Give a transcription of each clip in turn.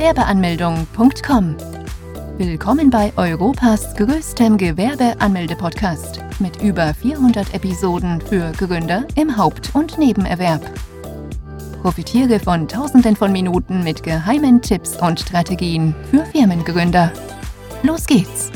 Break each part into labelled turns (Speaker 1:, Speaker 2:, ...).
Speaker 1: Gewerbeanmeldung.com. Willkommen bei Europas größtem Gewerbeanmelde-Podcast mit über 400 Episoden für Gründer im Haupt- und Nebenerwerb. Profitiere von Tausenden von Minuten mit geheimen Tipps und Strategien für Firmengründer. Los geht's!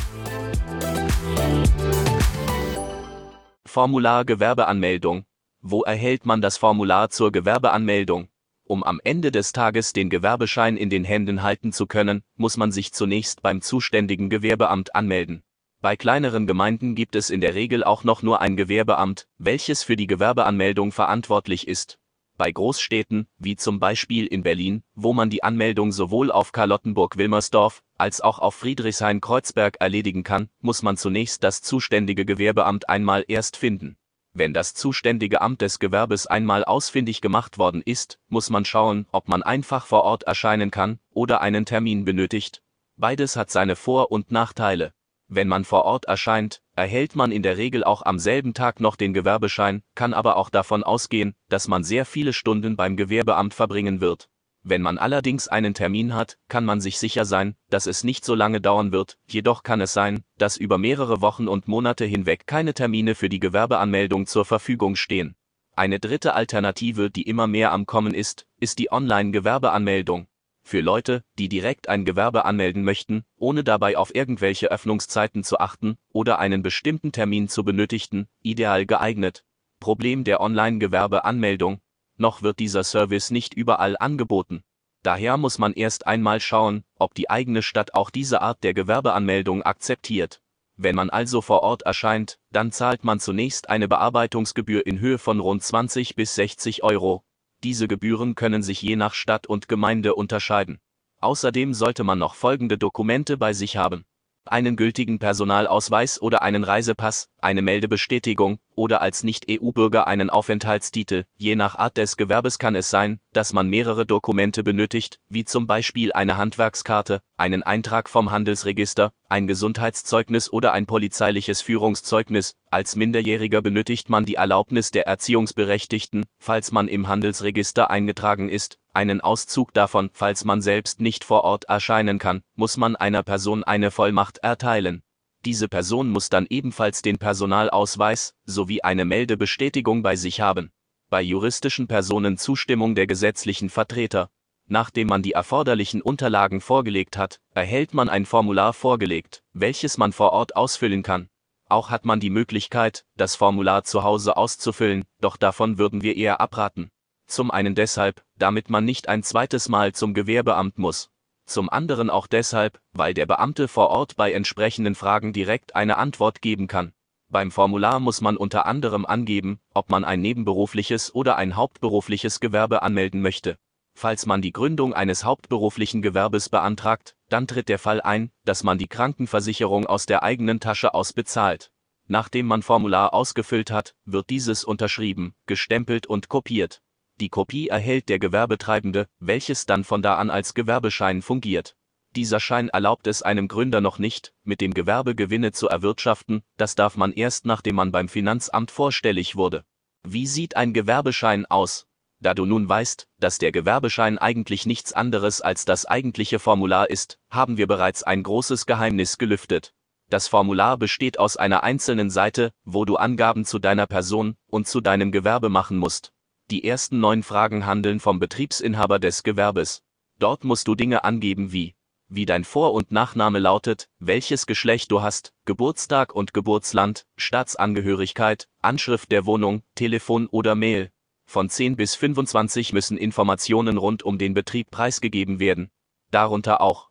Speaker 2: Formular Gewerbeanmeldung. Wo erhält man das Formular zur Gewerbeanmeldung? Um am Ende des Tages den Gewerbeschein in den Händen halten zu können, muss man sich zunächst beim zuständigen Gewerbeamt anmelden. Bei kleineren Gemeinden gibt es in der Regel auch noch nur ein Gewerbeamt, welches für die Gewerbeanmeldung verantwortlich ist. Bei Großstädten, wie zum Beispiel in Berlin, wo man die Anmeldung sowohl auf Charlottenburg-Wilmersdorf als auch auf Friedrichshain-Kreuzberg erledigen kann, muss man zunächst das zuständige Gewerbeamt einmal erst finden. Wenn das zuständige Amt des Gewerbes einmal ausfindig gemacht worden ist, muss man schauen, ob man einfach vor Ort erscheinen kann oder einen Termin benötigt. Beides hat seine Vor- und Nachteile. Wenn man vor Ort erscheint, erhält man in der Regel auch am selben Tag noch den Gewerbeschein, kann aber auch davon ausgehen, dass man sehr viele Stunden beim Gewerbeamt verbringen wird. Wenn man allerdings einen Termin hat, kann man sich sicher sein, dass es nicht so lange dauern wird, jedoch kann es sein, dass über mehrere Wochen und Monate hinweg keine Termine für die Gewerbeanmeldung zur Verfügung stehen. Eine dritte Alternative, die immer mehr am Kommen ist, ist die Online-Gewerbeanmeldung. Für Leute, die direkt ein Gewerbe anmelden möchten, ohne dabei auf irgendwelche Öffnungszeiten zu achten oder einen bestimmten Termin zu benötigen, ideal geeignet. Problem der Online-Gewerbeanmeldung, noch wird dieser Service nicht überall angeboten. Daher muss man erst einmal schauen, ob die eigene Stadt auch diese Art der Gewerbeanmeldung akzeptiert. Wenn man also vor Ort erscheint, dann zahlt man zunächst eine Bearbeitungsgebühr in Höhe von rund 20 bis 60 Euro. Diese Gebühren können sich je nach Stadt und Gemeinde unterscheiden. Außerdem sollte man noch folgende Dokumente bei sich haben einen gültigen Personalausweis oder einen Reisepass, eine Meldebestätigung oder als Nicht-EU-Bürger einen Aufenthaltstitel. Je nach Art des Gewerbes kann es sein, dass man mehrere Dokumente benötigt, wie zum Beispiel eine Handwerkskarte, einen Eintrag vom Handelsregister, ein Gesundheitszeugnis oder ein polizeiliches Führungszeugnis. Als Minderjähriger benötigt man die Erlaubnis der Erziehungsberechtigten, falls man im Handelsregister eingetragen ist, einen Auszug davon, falls man selbst nicht vor Ort erscheinen kann, muss man einer Person eine Vollmacht erteilen. Diese Person muss dann ebenfalls den Personalausweis sowie eine Meldebestätigung bei sich haben. Bei juristischen Personen Zustimmung der gesetzlichen Vertreter. Nachdem man die erforderlichen Unterlagen vorgelegt hat, erhält man ein Formular vorgelegt, welches man vor Ort ausfüllen kann. Auch hat man die Möglichkeit, das Formular zu Hause auszufüllen, doch davon würden wir eher abraten. Zum einen deshalb, damit man nicht ein zweites Mal zum Gewerbeamt muss. Zum anderen auch deshalb, weil der Beamte vor Ort bei entsprechenden Fragen direkt eine Antwort geben kann. Beim Formular muss man unter anderem angeben, ob man ein nebenberufliches oder ein hauptberufliches Gewerbe anmelden möchte. Falls man die Gründung eines hauptberuflichen Gewerbes beantragt, dann tritt der Fall ein, dass man die Krankenversicherung aus der eigenen Tasche aus bezahlt. Nachdem man Formular ausgefüllt hat, wird dieses unterschrieben, gestempelt und kopiert. Die Kopie erhält der Gewerbetreibende, welches dann von da an als Gewerbeschein fungiert. Dieser Schein erlaubt es einem Gründer noch nicht, mit dem Gewerbe Gewinne zu erwirtschaften, das darf man erst nachdem man beim Finanzamt vorstellig wurde. Wie sieht ein Gewerbeschein aus? Da du nun weißt, dass der Gewerbeschein eigentlich nichts anderes als das eigentliche Formular ist, haben wir bereits ein großes Geheimnis gelüftet. Das Formular besteht aus einer einzelnen Seite, wo du Angaben zu deiner Person und zu deinem Gewerbe machen musst. Die ersten neun Fragen handeln vom Betriebsinhaber des Gewerbes. Dort musst du Dinge angeben wie, wie dein Vor- und Nachname lautet, welches Geschlecht du hast, Geburtstag und Geburtsland, Staatsangehörigkeit, Anschrift der Wohnung, Telefon oder Mail. Von 10 bis 25 müssen Informationen rund um den Betrieb preisgegeben werden. Darunter auch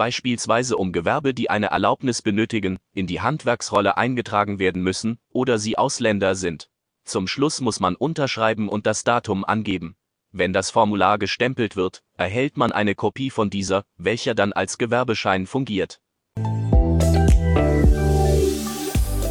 Speaker 2: beispielsweise um Gewerbe, die eine Erlaubnis benötigen, in die Handwerksrolle eingetragen werden müssen oder sie Ausländer sind. Zum Schluss muss man unterschreiben und das Datum angeben. Wenn das Formular gestempelt wird, erhält man eine Kopie von dieser, welcher dann als Gewerbeschein fungiert.